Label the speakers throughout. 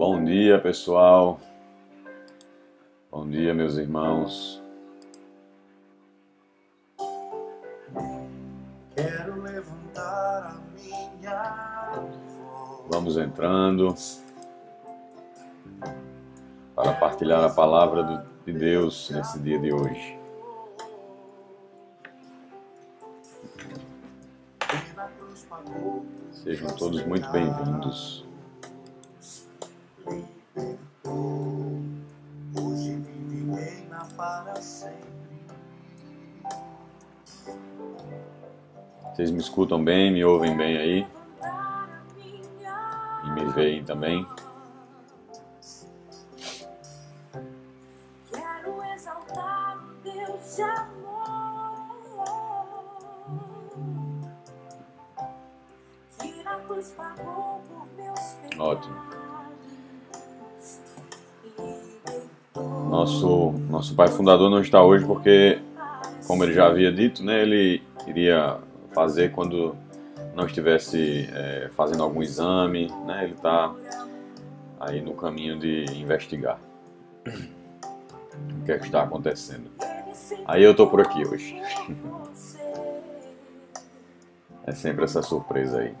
Speaker 1: Bom dia, pessoal. Bom dia, meus irmãos.
Speaker 2: Quero levantar a minha voz.
Speaker 1: Vamos entrando para partilhar a palavra de Deus nesse dia de hoje. Sejam todos muito bem-vindos. Me escutam bem, me ouvem bem aí e me veem também. Ótimo. Nosso, nosso pai fundador não está hoje porque, como ele já havia dito, né, ele iria fazer quando não estivesse é, fazendo algum exame, né, ele está aí no caminho de investigar o que é que está acontecendo. Aí eu tô por aqui hoje. É sempre essa surpresa aí.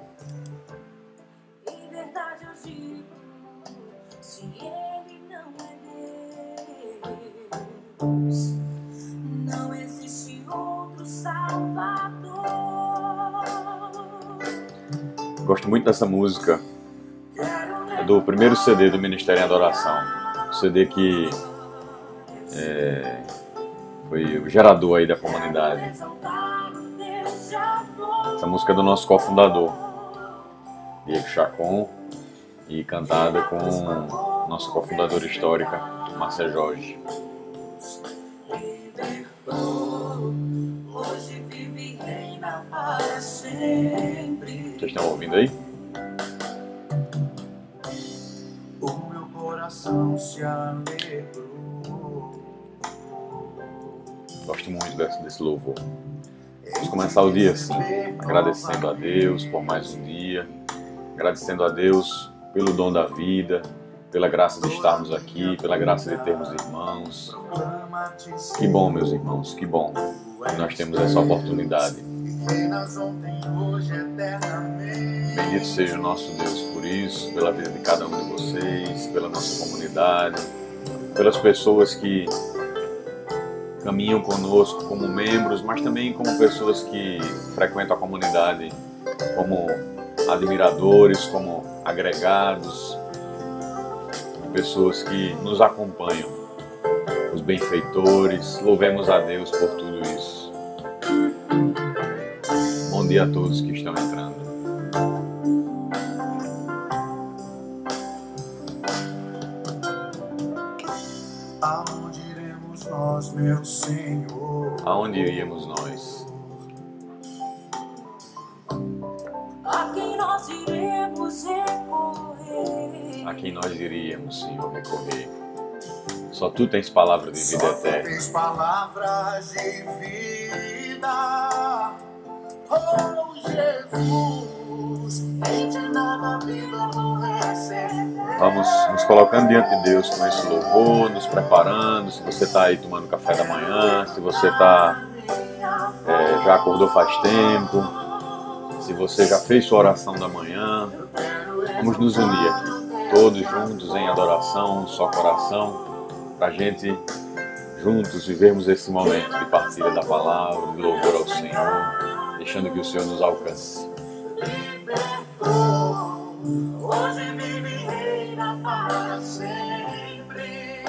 Speaker 1: Gosto muito dessa música. É do primeiro CD do Ministério em Adoração. O CD que é, foi o gerador aí da comunidade. Essa música é do nosso cofundador, Diego Chacon, e cantada com nossa cofundadora histórica, Márcia Jorge. Estão ouvindo aí?
Speaker 2: O meu coração se alegrou.
Speaker 1: Gosto muito desse, desse louvor. Vamos começar o dia assim, agradecendo a Deus por mais um dia, agradecendo a Deus pelo dom da vida, pela graça de estarmos aqui, pela graça de termos irmãos. Que bom, meus irmãos, que bom que nós temos essa oportunidade. Bendito seja o nosso Deus por isso, pela vida de cada um de vocês, pela nossa comunidade, pelas pessoas que caminham conosco como membros, mas também como pessoas que frequentam a comunidade como admiradores, como agregados, pessoas que nos acompanham, os benfeitores. Louvemos a Deus por tudo isso. Dia a todos que estão entrando.
Speaker 2: Aonde iremos nós, meu Senhor?
Speaker 1: Aonde iríamos nós?
Speaker 3: A quem nós iremos recorrer?
Speaker 1: A quem nós iríamos, Senhor, recorrer? Só tu tens palavra de vida
Speaker 2: Só tu
Speaker 1: eterna.
Speaker 2: tens palavras de vida. Oh.
Speaker 1: Vamos nos colocando diante de Deus com esse louvor, nos preparando. Se você está aí tomando café da manhã, se você está é, já acordou faz tempo, se você já fez sua oração da manhã, vamos nos unir aqui, todos juntos em adoração, um só coração, para gente juntos vivermos esse momento de partilha da palavra, de louvor ao Senhor, deixando que o Senhor nos alcance.
Speaker 3: Hoje vive e reina para sempre.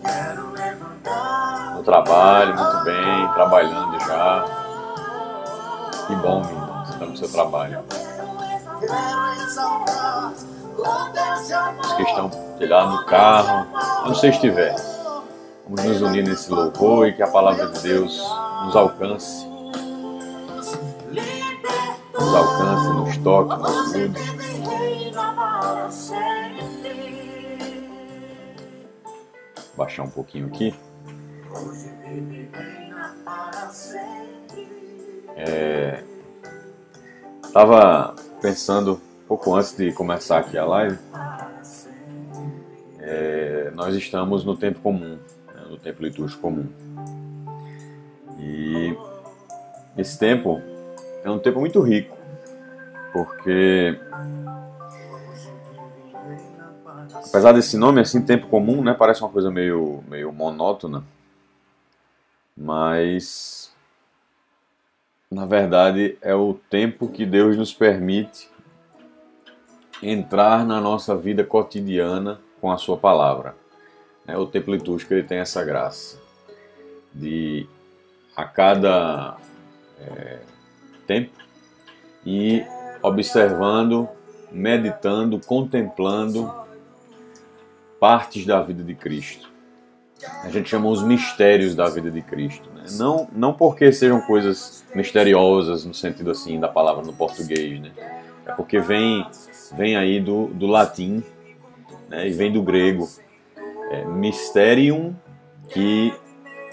Speaker 2: Quero levantar
Speaker 1: No trabalho, muito bem, trabalhando já. Que bom, irmão, você está no seu trabalho. Os que estão sei lá, no carro, onde você estiver. Vamos nos unir nesse louvor e que a palavra de Deus nos alcance, nos alcance, nos toque, nos mude. Baixar um pouquinho aqui. É, tava pensando pouco antes de começar aqui a live, é, nós estamos no tempo comum, tempo litúrgico comum. E esse tempo é um tempo muito rico, porque apesar desse nome assim, tempo comum, né, parece uma coisa meio, meio monótona, mas na verdade é o tempo que Deus nos permite entrar na nossa vida cotidiana com a sua palavra. É, o tempo litúrgico ele tem essa graça de a cada é, tempo e observando, meditando, contemplando partes da vida de Cristo. A gente chama os mistérios da vida de Cristo. Né? Não, não porque sejam coisas misteriosas no sentido assim da palavra no português, né? é porque vem, vem aí do, do latim né? e vem do grego. É, mysterium, que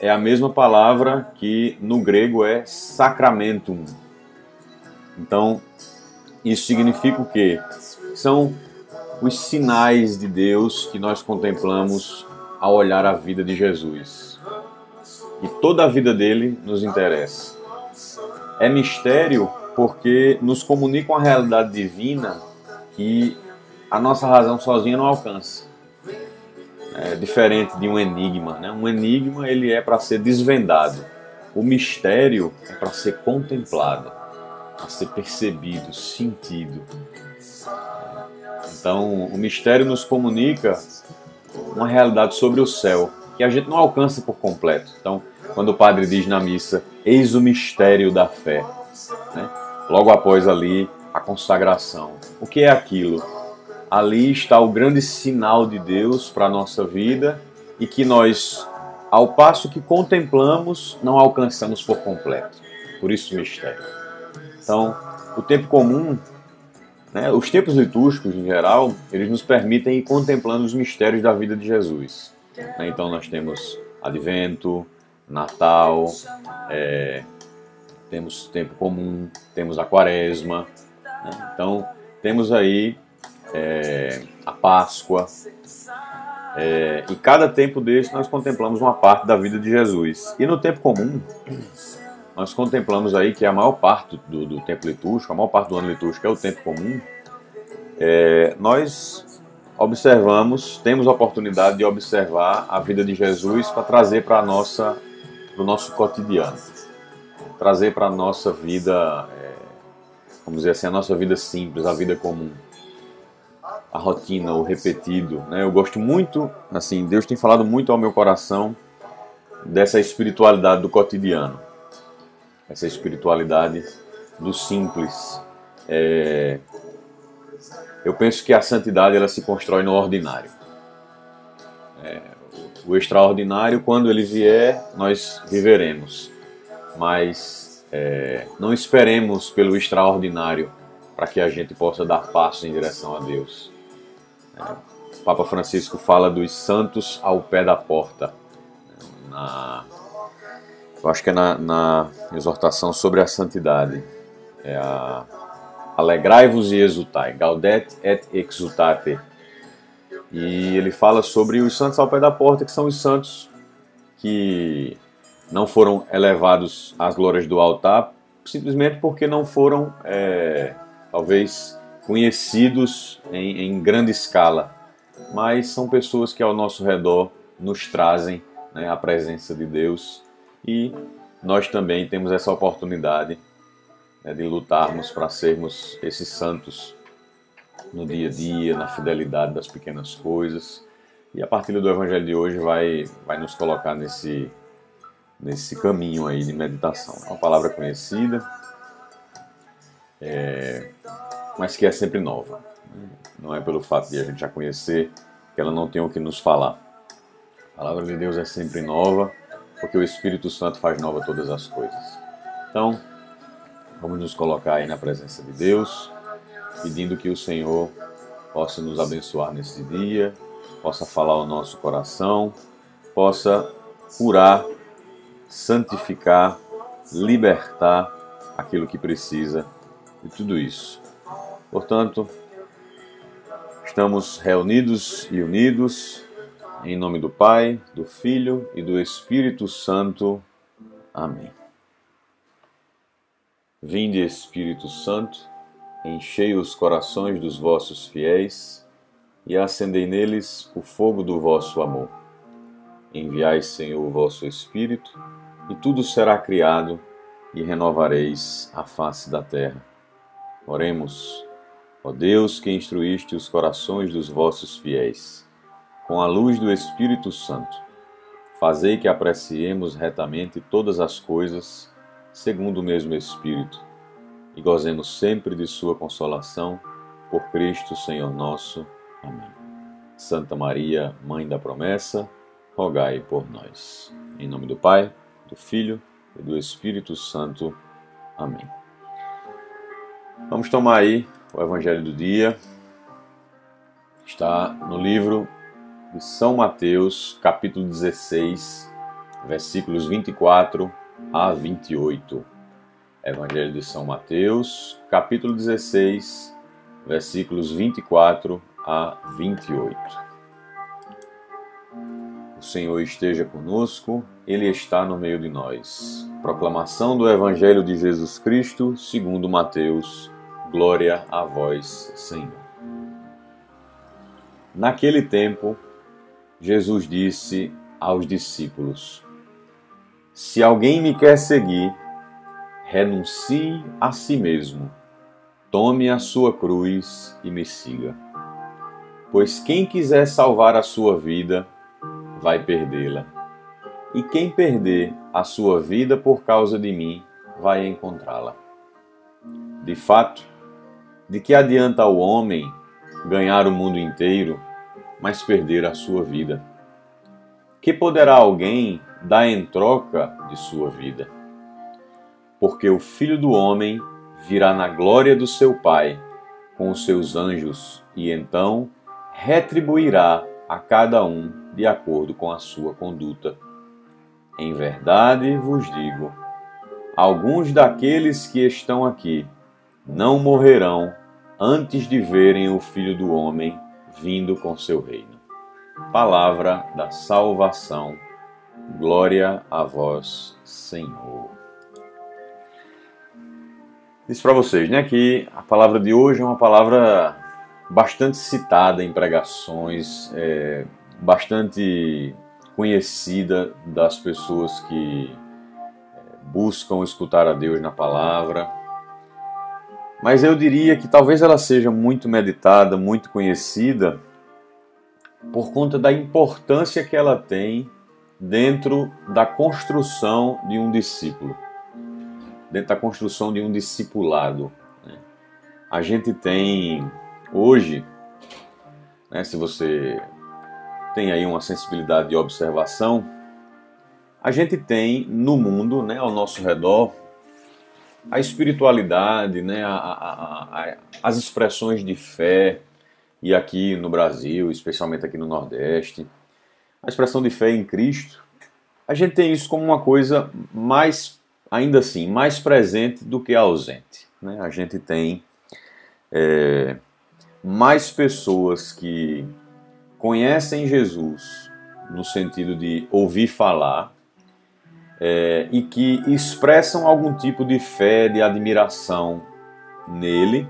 Speaker 1: é a mesma palavra que no grego é sacramentum. Então, isso significa o quê? São os sinais de Deus que nós contemplamos ao olhar a vida de Jesus. E toda a vida dele nos interessa. É mistério porque nos comunica uma realidade divina que a nossa razão sozinha não alcança. É diferente de um enigma, né? Um enigma ele é para ser desvendado. O mistério é para ser contemplado, para ser percebido, sentido. Então, o mistério nos comunica uma realidade sobre o céu que a gente não alcança por completo. Então, quando o padre diz na missa, eis o mistério da fé, né? logo após ali a consagração. O que é aquilo? Ali está o grande sinal de Deus para a nossa vida e que nós, ao passo que contemplamos, não alcançamos por completo. Por isso, mistério. Então, o tempo comum né? Os tempos litúrgicos, em geral, eles nos permitem ir contemplando os mistérios da vida de Jesus. Né? Então nós temos Advento, Natal, é, temos tempo comum, temos a Quaresma. Né? Então temos aí é, a Páscoa. É, e cada tempo desse nós contemplamos uma parte da vida de Jesus. E no tempo comum, nós contemplamos aí que a maior parte do, do tempo litúrgico, a maior parte do ano litúrgico é o tempo comum, é, nós observamos, temos a oportunidade de observar a vida de Jesus para trazer para nossa, o nosso cotidiano, trazer para a nossa vida, é, vamos dizer assim, a nossa vida simples, a vida comum, a rotina, o repetido. Né? Eu gosto muito, assim, Deus tem falado muito ao meu coração dessa espiritualidade do cotidiano essa espiritualidade do simples. É, eu penso que a santidade ela se constrói no ordinário. É, o extraordinário, quando ele vier, nós viveremos. Mas é, não esperemos pelo extraordinário para que a gente possa dar passos em direção a Deus. É, o Papa Francisco fala dos santos ao pé da porta. Na eu acho que é na, na exortação sobre a santidade. É a Alegrai-vos e exultai, gaudet et exultate. E ele fala sobre os santos ao pé da porta, que são os santos que não foram elevados às glórias do altar, simplesmente porque não foram, é, talvez, conhecidos em, em, grande escala, mas são pessoas que ao nosso redor nos trazem né, a presença de Deus e nós também temos essa oportunidade né, de lutarmos para sermos esses santos no dia a dia, na fidelidade das pequenas coisas. E a partir do Evangelho de hoje vai, vai nos colocar nesse, nesse caminho aí de meditação. É uma palavra conhecida, é, mas que é sempre nova. Não é pelo fato de a gente já conhecer que ela não tem o que nos falar. A palavra de Deus é sempre nova porque o Espírito Santo faz nova todas as coisas. Então, vamos nos colocar aí na presença de Deus, pedindo que o Senhor possa nos abençoar nesse dia, possa falar ao nosso coração, possa curar, santificar, libertar aquilo que precisa de tudo isso. Portanto, Estamos reunidos e unidos em nome do Pai, do Filho e do Espírito Santo. Amém. Vinde, Espírito Santo, enchei os corações dos vossos fiéis e acendei neles o fogo do vosso amor. Enviai, Senhor, o vosso Espírito, e tudo será criado, e renovareis a face da terra. Oremos. Ó Deus, que instruíste os corações dos vossos fiéis, com a luz do Espírito Santo, fazei que apreciemos retamente todas as coisas, segundo o mesmo Espírito, e gozemos sempre de Sua consolação, por Cristo Senhor nosso. Amém. Santa Maria, Mãe da Promessa, rogai por nós. Em nome do Pai, do Filho e do Espírito Santo. Amém. Vamos tomar aí o Evangelho do dia está no livro de São Mateus, capítulo 16, versículos 24 a 28. Evangelho de São Mateus, capítulo 16, versículos 24 a 28. O Senhor esteja conosco, Ele está no meio de nós. Proclamação do Evangelho de Jesus Cristo, segundo Mateus Glória a vós, Senhor. Naquele tempo, Jesus disse aos discípulos: Se alguém me quer seguir, renuncie a si mesmo, tome a sua cruz e me siga. Pois quem quiser salvar a sua vida, vai perdê-la. E quem perder a sua vida por causa de mim, vai encontrá-la. De fato, de que adianta ao homem ganhar o mundo inteiro, mas perder a sua vida? Que poderá alguém dar em troca de sua vida? Porque o Filho do Homem virá na glória do seu Pai com os seus anjos e então retribuirá a cada um de acordo com a sua conduta. Em verdade vos digo: alguns daqueles que estão aqui não morrerão antes de verem o Filho do Homem vindo com seu reino. Palavra da salvação. Glória a vós, Senhor. Disse para vocês, né, que a palavra de hoje é uma palavra bastante citada em pregações, é, bastante conhecida das pessoas que é, buscam escutar a Deus na palavra, mas eu diria que talvez ela seja muito meditada, muito conhecida, por conta da importância que ela tem dentro da construção de um discípulo, dentro da construção de um discipulado. Né? A gente tem hoje, né, se você tem aí uma sensibilidade de observação, a gente tem no mundo, né, ao nosso redor, a espiritualidade, né, a, a, a, as expressões de fé, e aqui no Brasil, especialmente aqui no Nordeste, a expressão de fé em Cristo, a gente tem isso como uma coisa mais, ainda assim, mais presente do que ausente. Né? A gente tem é, mais pessoas que conhecem Jesus no sentido de ouvir falar, é, e que expressam algum tipo de fé, de admiração nele,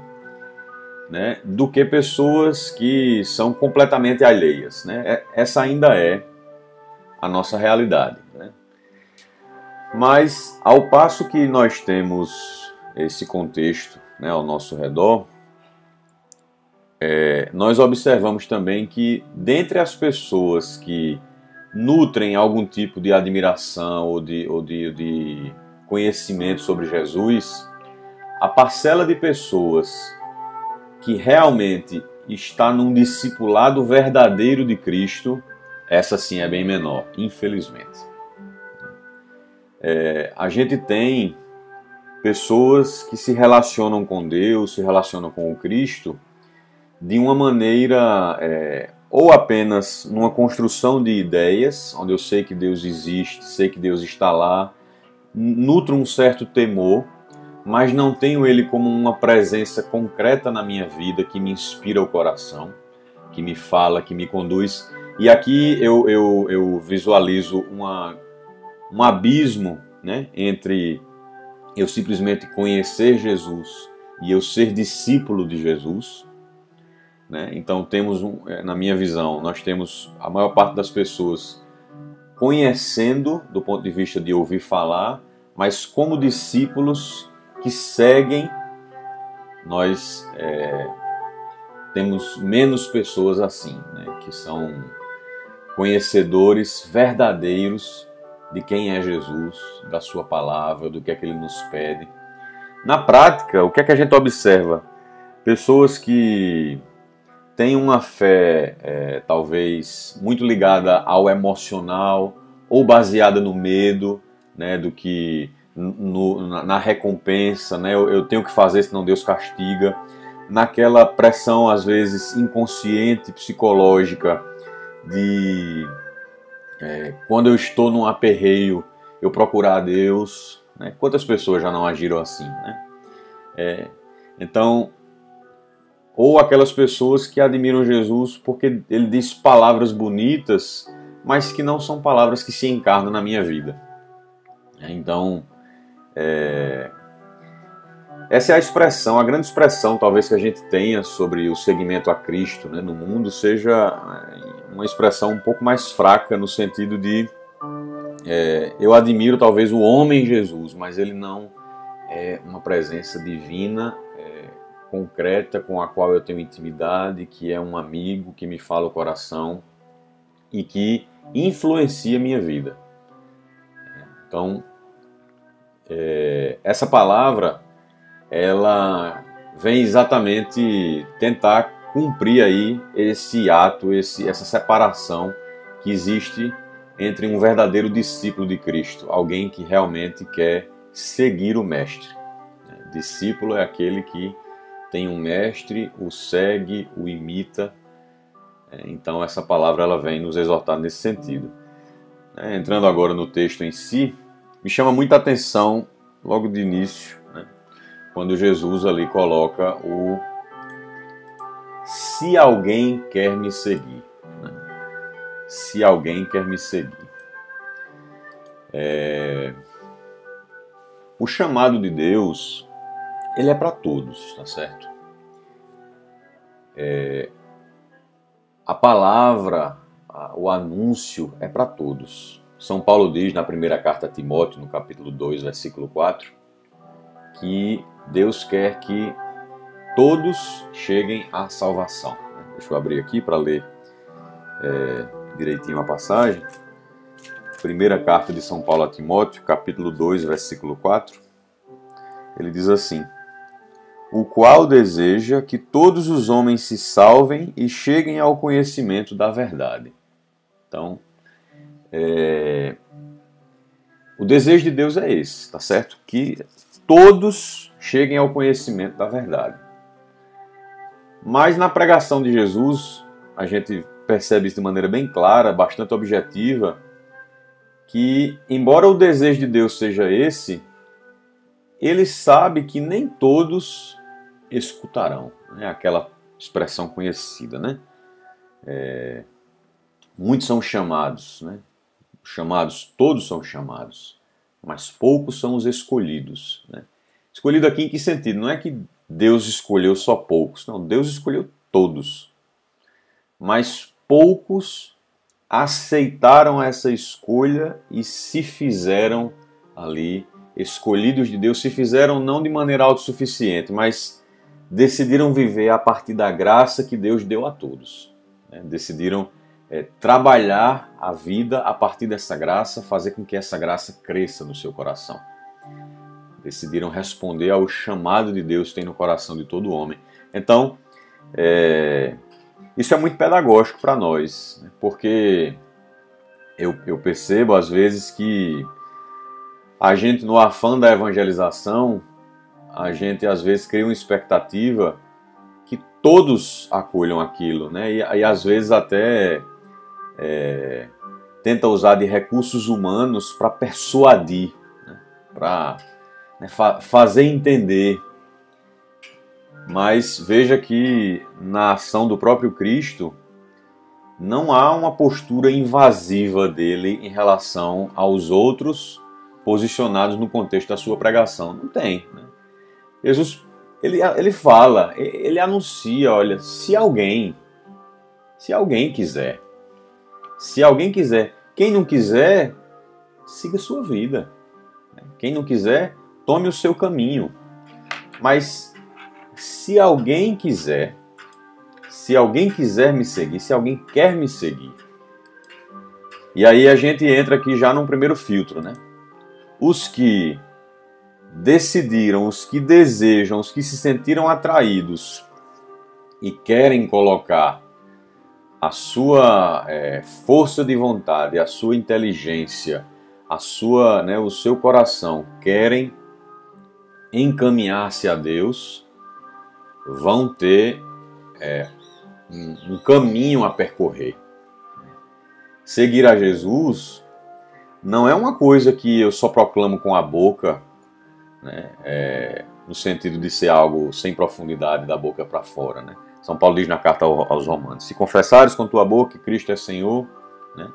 Speaker 1: né, do que pessoas que são completamente alheias. Né? É, essa ainda é a nossa realidade. Né? Mas, ao passo que nós temos esse contexto né, ao nosso redor, é, nós observamos também que, dentre as pessoas que nutrem algum tipo de admiração ou de, ou de, de conhecimento sobre Jesus, a parcela de pessoas que realmente está num discipulado verdadeiro de Cristo, essa sim é bem menor, infelizmente. É, a gente tem pessoas que se relacionam com Deus, se relacionam com o Cristo de uma maneira é, ou apenas numa construção de ideias, onde eu sei que Deus existe, sei que Deus está lá, nutro um certo temor, mas não tenho ele como uma presença concreta na minha vida que me inspira o coração. que me fala, que me conduz. E aqui eu, eu, eu visualizo uma, um abismo né, entre eu simplesmente conhecer Jesus e eu ser discípulo de Jesus. Né? Então temos, um, é, na minha visão, nós temos a maior parte das pessoas conhecendo do ponto de vista de ouvir falar, mas como discípulos que seguem, nós é, temos menos pessoas assim, né? que são conhecedores verdadeiros de quem é Jesus, da sua palavra, do que é que ele nos pede. Na prática, o que é que a gente observa? Pessoas que têm uma fé, é, talvez, muito ligada ao emocional ou baseada no medo, né, do que no, na, na, recompensa, né, eu, eu tenho que fazer senão Deus castiga, naquela pressão às vezes inconsciente, psicológica de é, quando eu estou num aperreio, eu procurar a Deus. Né? Quantas pessoas já não agiram assim? Né? É, então, ou aquelas pessoas que admiram Jesus porque ele diz palavras bonitas, mas que não são palavras que se encarnam na minha vida. Então, é, essa é a expressão, a grande expressão talvez que a gente tenha sobre o segmento a Cristo né, no mundo seja é, uma expressão um pouco mais fraca no sentido de é, eu admiro talvez o homem Jesus, mas ele não é uma presença divina é, concreta com a qual eu tenho intimidade, que é um amigo que me fala o coração e que influencia a minha vida. Então, é, essa palavra ela vem exatamente tentar cumprir aí esse ato, esse, essa separação que existe entre um verdadeiro discípulo de Cristo, alguém que realmente quer seguir o mestre. Discípulo é aquele que tem um mestre, o segue, o imita. É, então essa palavra ela vem nos exortar nesse sentido. É, entrando agora no texto em si, me chama muita atenção logo de início quando Jesus ali coloca o se alguém quer me seguir. Né? Se alguém quer me seguir. É... O chamado de Deus, ele é para todos, tá certo? É... A palavra, o anúncio é para todos. São Paulo diz na primeira carta a Timóteo, no capítulo 2, versículo 4, que Deus quer que todos cheguem à salvação. Deixa eu abrir aqui para ler é, direitinho a passagem. Primeira carta de São Paulo a Timóteo, capítulo 2, versículo 4. Ele diz assim: O qual deseja que todos os homens se salvem e cheguem ao conhecimento da verdade. Então, é, o desejo de Deus é esse, tá certo? Que todos cheguem ao conhecimento da verdade. Mas na pregação de Jesus, a gente percebe isso de maneira bem clara, bastante objetiva, que, embora o desejo de Deus seja esse, ele sabe que nem todos escutarão. Né? Aquela expressão conhecida, né? É, muitos são chamados, né? Chamados, todos são chamados, mas poucos são os escolhidos, né? Escolhido aqui em que sentido? Não é que Deus escolheu só poucos, não, Deus escolheu todos. Mas poucos aceitaram essa escolha e se fizeram ali escolhidos de Deus, se fizeram não de maneira autossuficiente, mas decidiram viver a partir da graça que Deus deu a todos. Né? Decidiram é, trabalhar a vida a partir dessa graça, fazer com que essa graça cresça no seu coração decidiram responder ao chamado de Deus que tem no coração de todo homem. Então, é, isso é muito pedagógico para nós, né? porque eu, eu percebo às vezes que a gente, no afã da evangelização, a gente às vezes cria uma expectativa que todos acolham aquilo, né? E, e às vezes até é, tenta usar de recursos humanos para persuadir, né? para né, fa fazer entender. Mas veja que na ação do próprio Cristo, não há uma postura invasiva dele em relação aos outros posicionados no contexto da sua pregação. Não tem. Né? Jesus, ele, ele fala, ele anuncia, olha, se alguém, se alguém quiser, se alguém quiser, quem não quiser, siga sua vida. Quem não quiser, tome o seu caminho. Mas se alguém quiser, se alguém quiser me seguir, se alguém quer me seguir, e aí a gente entra aqui já num primeiro filtro, né? Os que decidiram, os que desejam, os que se sentiram atraídos e querem colocar a sua é, força de vontade, a sua inteligência, a sua, né, o seu coração querem encaminhar-se a Deus, vão ter é, um, um caminho a percorrer. Seguir a Jesus não é uma coisa que eu só proclamo com a boca, né, é, no sentido de ser algo sem profundidade da boca para fora. Né? São Paulo diz na carta aos Romanos: Se confessares com tua boca que Cristo é Senhor, né?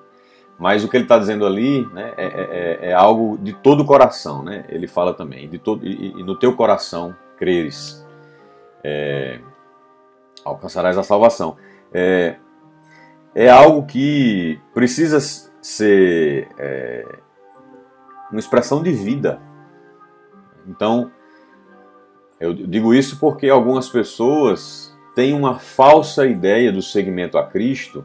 Speaker 1: mas o que ele está dizendo ali né, é, é, é, é, algo de todo o coração. Né? Ele fala também: de todo, e, e no teu coração creres, é, alcançarás a salvação. É, é algo que precisa ser é, uma expressão de vida. Então, eu digo isso porque algumas pessoas têm uma falsa ideia do segmento a Cristo,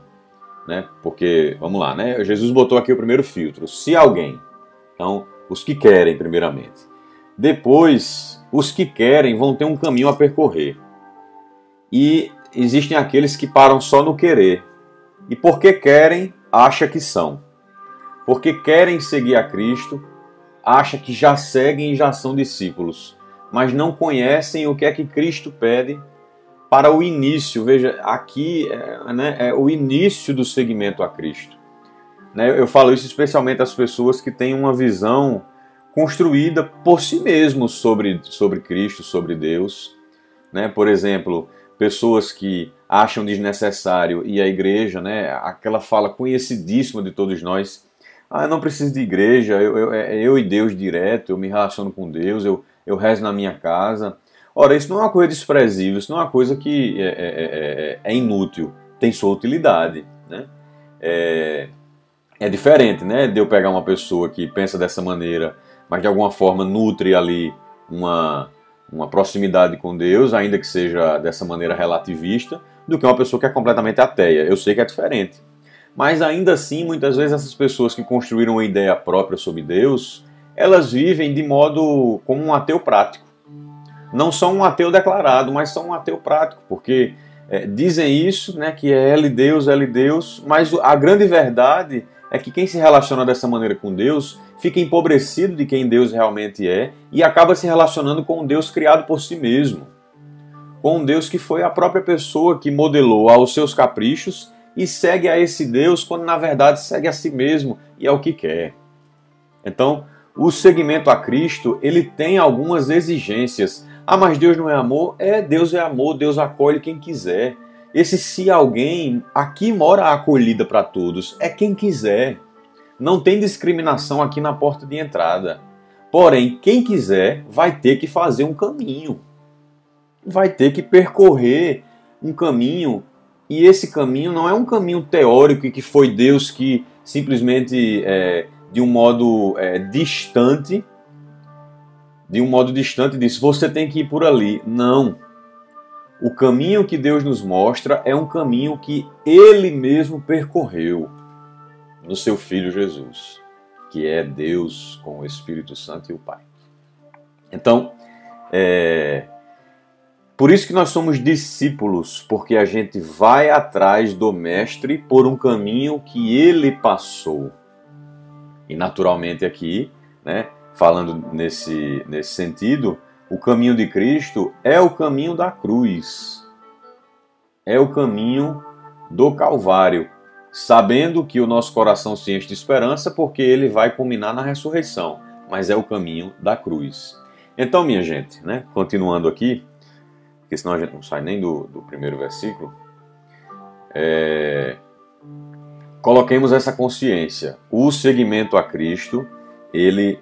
Speaker 1: né? Porque, vamos lá, né? Jesus botou aqui o primeiro filtro. Se alguém, então, os que querem, primeiramente. Depois, os que querem vão ter um caminho a percorrer. E existem aqueles que param só no querer. E porque querem, acha que são. Porque querem seguir a Cristo, acha que já seguem e já são discípulos, mas não conhecem o que é que Cristo pede para o início. Veja, aqui é, né, é o início do seguimento a Cristo. Né, eu falo isso especialmente às pessoas que têm uma visão construída por si mesmos sobre, sobre Cristo, sobre Deus. Né? Por exemplo, pessoas que acham desnecessário e a igreja, né, aquela fala conhecidíssima de todos nós, ah, eu não preciso de igreja, eu, eu, é eu e Deus direto, eu me relaciono com Deus, eu, eu rezo na minha casa. Ora, isso não é uma coisa desprezível, isso não é uma coisa que é, é, é, é inútil, tem sua utilidade. Né? É, é diferente né, de eu pegar uma pessoa que pensa dessa maneira, mas de alguma forma nutre ali uma, uma proximidade com Deus, ainda que seja dessa maneira relativista, do que uma pessoa que é completamente ateia. Eu sei que é diferente. Mas ainda assim, muitas vezes essas pessoas que construíram uma ideia própria sobre Deus, elas vivem de modo como um ateu prático. Não são um ateu declarado, mas são um ateu prático, porque é, dizem isso, né, que é L Deus, L Deus, mas a grande verdade é que quem se relaciona dessa maneira com Deus fica empobrecido de quem Deus realmente é e acaba se relacionando com um Deus criado por si mesmo. Com um Deus que foi a própria pessoa que modelou aos seus caprichos e segue a esse Deus quando na verdade segue a si mesmo e é o que quer. Então, o seguimento a Cristo, ele tem algumas exigências. Ah, mas Deus não é amor? É, Deus é amor, Deus acolhe quem quiser. Esse se alguém, aqui mora a acolhida para todos, é quem quiser. Não tem discriminação aqui na porta de entrada. Porém, quem quiser vai ter que fazer um caminho. Vai ter que percorrer um caminho e esse caminho não é um caminho teórico e que foi Deus que simplesmente, é, de um modo é, distante, de um modo distante disse: você tem que ir por ali. Não. O caminho que Deus nos mostra é um caminho que Ele mesmo percorreu no seu Filho Jesus, que é Deus com o Espírito Santo e o Pai. Então, é, por isso que nós somos discípulos, porque a gente vai atrás do Mestre por um caminho que ele passou. E naturalmente aqui, né, falando nesse, nesse sentido, o caminho de Cristo é o caminho da cruz. É o caminho do Calvário, sabendo que o nosso coração se enche de esperança porque ele vai culminar na ressurreição, mas é o caminho da cruz. Então, minha gente, né, continuando aqui, porque senão a gente não sai nem do, do primeiro versículo. É, coloquemos essa consciência. O seguimento a Cristo, ele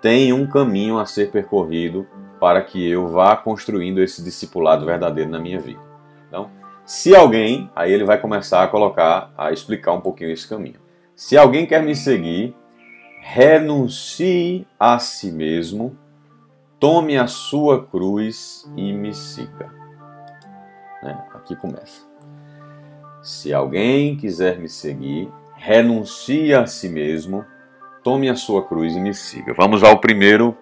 Speaker 1: tem um caminho a ser percorrido para que eu vá construindo esse discipulado verdadeiro na minha vida. Então, se alguém, aí ele vai começar a colocar, a explicar um pouquinho esse caminho. Se alguém quer me seguir, renuncie a si mesmo, tome a sua cruz e me siga. Né? Aqui começa. Se alguém quiser me seguir, renuncie a si mesmo, tome a sua cruz e me siga. Vamos ao primeiro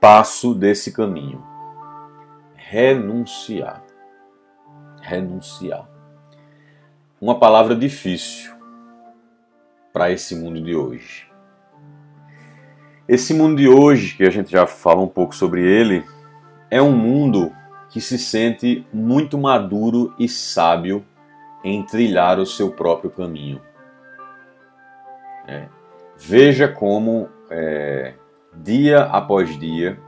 Speaker 1: passo desse caminho. Renunciar. Renunciar. Uma palavra difícil para esse mundo de hoje. Esse mundo de hoje, que a gente já fala um pouco sobre ele, é um mundo que se sente muito maduro e sábio em trilhar o seu próprio caminho. É. Veja como, é, dia após dia,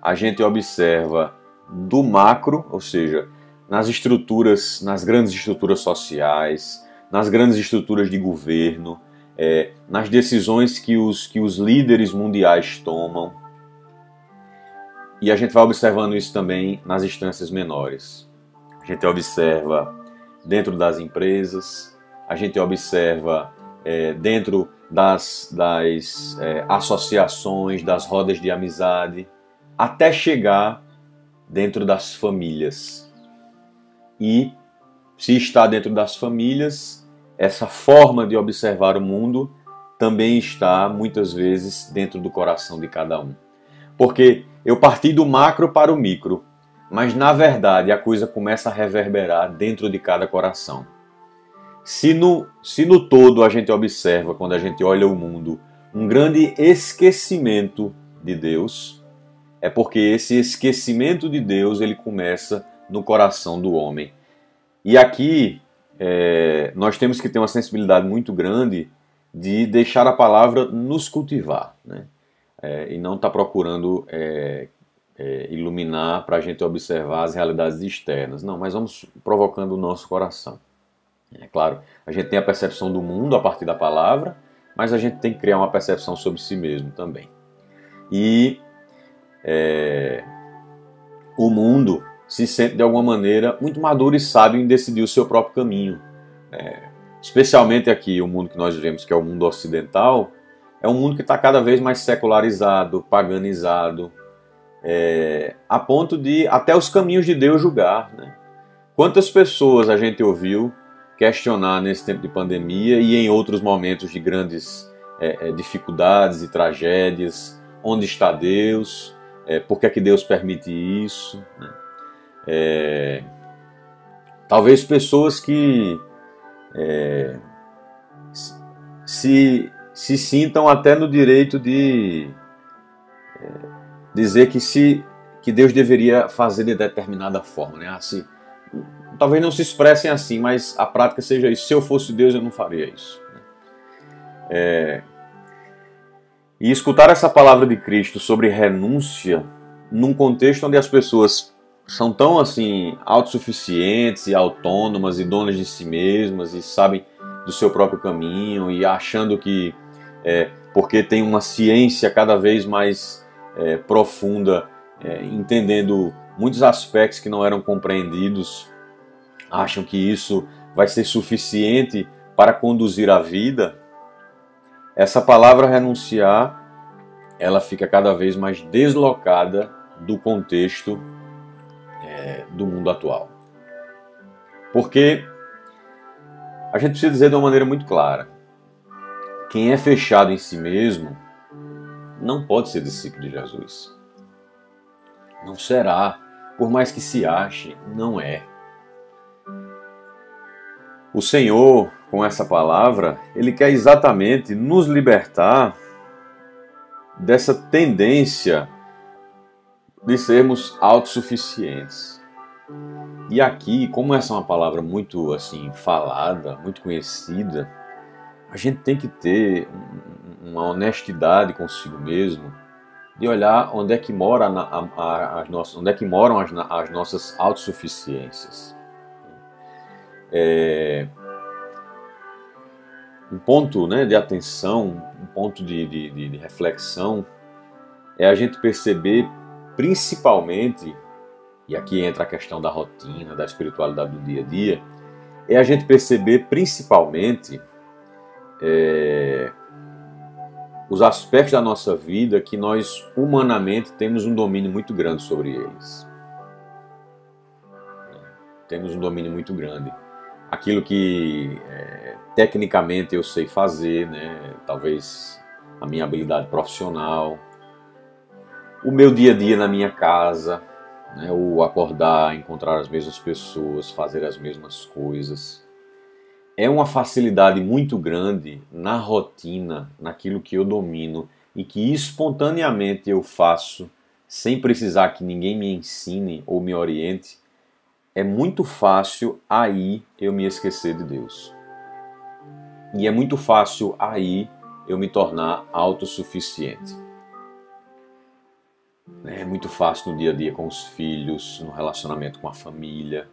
Speaker 1: a gente observa do macro, ou seja, nas estruturas, nas grandes estruturas sociais, nas grandes estruturas de governo, é, nas decisões que os, que os líderes mundiais tomam. E a gente vai observando isso também nas instâncias menores. A gente observa dentro das empresas, a gente observa é, dentro das, das é, associações, das rodas de amizade, até chegar dentro das famílias. E se está dentro das famílias, essa forma de observar o mundo também está muitas vezes dentro do coração de cada um. Porque eu parti do macro para o micro, mas na verdade a coisa começa a reverberar dentro de cada coração. Se no, se no todo a gente observa, quando a gente olha o mundo, um grande esquecimento de Deus, é porque esse esquecimento de Deus ele começa no coração do homem. E aqui é, nós temos que ter uma sensibilidade muito grande de deixar a palavra nos cultivar, né? É, e não estar tá procurando é, é, iluminar para a gente observar as realidades externas. Não, mas vamos provocando o nosso coração. É claro, a gente tem a percepção do mundo a partir da palavra, mas a gente tem que criar uma percepção sobre si mesmo também. E é, o mundo se sente de alguma maneira muito maduro e sábio em decidir o seu próprio caminho. É, especialmente aqui, o mundo que nós vivemos, que é o mundo ocidental, é um mundo que está cada vez mais secularizado, paganizado, é, a ponto de até os caminhos de Deus julgar. Né? Quantas pessoas a gente ouviu questionar nesse tempo de pandemia e em outros momentos de grandes é, é, dificuldades e tragédias, onde está Deus, é, por que é que Deus permite isso. Né? É, talvez pessoas que é, se, se sintam até no direito de é, dizer que se que Deus deveria fazer de determinada forma, né? Assim, talvez não se expressem assim, mas a prática seja isso. Se eu fosse Deus, eu não faria isso. Né? É... E escutar essa palavra de Cristo sobre renúncia, num contexto onde as pessoas são tão assim autossuficientes e autônomas e donas de si mesmas e sabem do seu próprio caminho e achando que é, porque tem uma ciência cada vez mais é, profunda, é, entendendo muitos aspectos que não eram compreendidos, acham que isso vai ser suficiente para conduzir a vida, essa palavra renunciar, ela fica cada vez mais deslocada do contexto do mundo atual. Porque a gente precisa dizer de uma maneira muito clara: quem é fechado em si mesmo não pode ser discípulo de Jesus. Não será, por mais que se ache, não é. O Senhor, com essa palavra, ele quer exatamente nos libertar dessa tendência de sermos autossuficientes. E aqui, como essa é uma palavra muito assim falada, muito conhecida, a gente tem que ter uma honestidade consigo mesmo, de olhar onde é que mora a, a, as nossas, onde é que moram as, as nossas autossuficiências. É, um ponto né, de atenção, um ponto de, de, de reflexão, é a gente perceber principalmente, e aqui entra a questão da rotina, da espiritualidade do dia a dia, é a gente perceber principalmente é, os aspectos da nossa vida que nós humanamente temos um domínio muito grande sobre eles. Temos um domínio muito grande. Aquilo que é, tecnicamente eu sei fazer, né? talvez a minha habilidade profissional, o meu dia a dia na minha casa, né? o acordar, encontrar as mesmas pessoas, fazer as mesmas coisas é uma facilidade muito grande na rotina, naquilo que eu domino e que espontaneamente eu faço sem precisar que ninguém me ensine ou me oriente, é muito fácil aí eu me esquecer de Deus. E é muito fácil aí eu me tornar autossuficiente. É muito fácil no dia a dia com os filhos, no relacionamento com a família,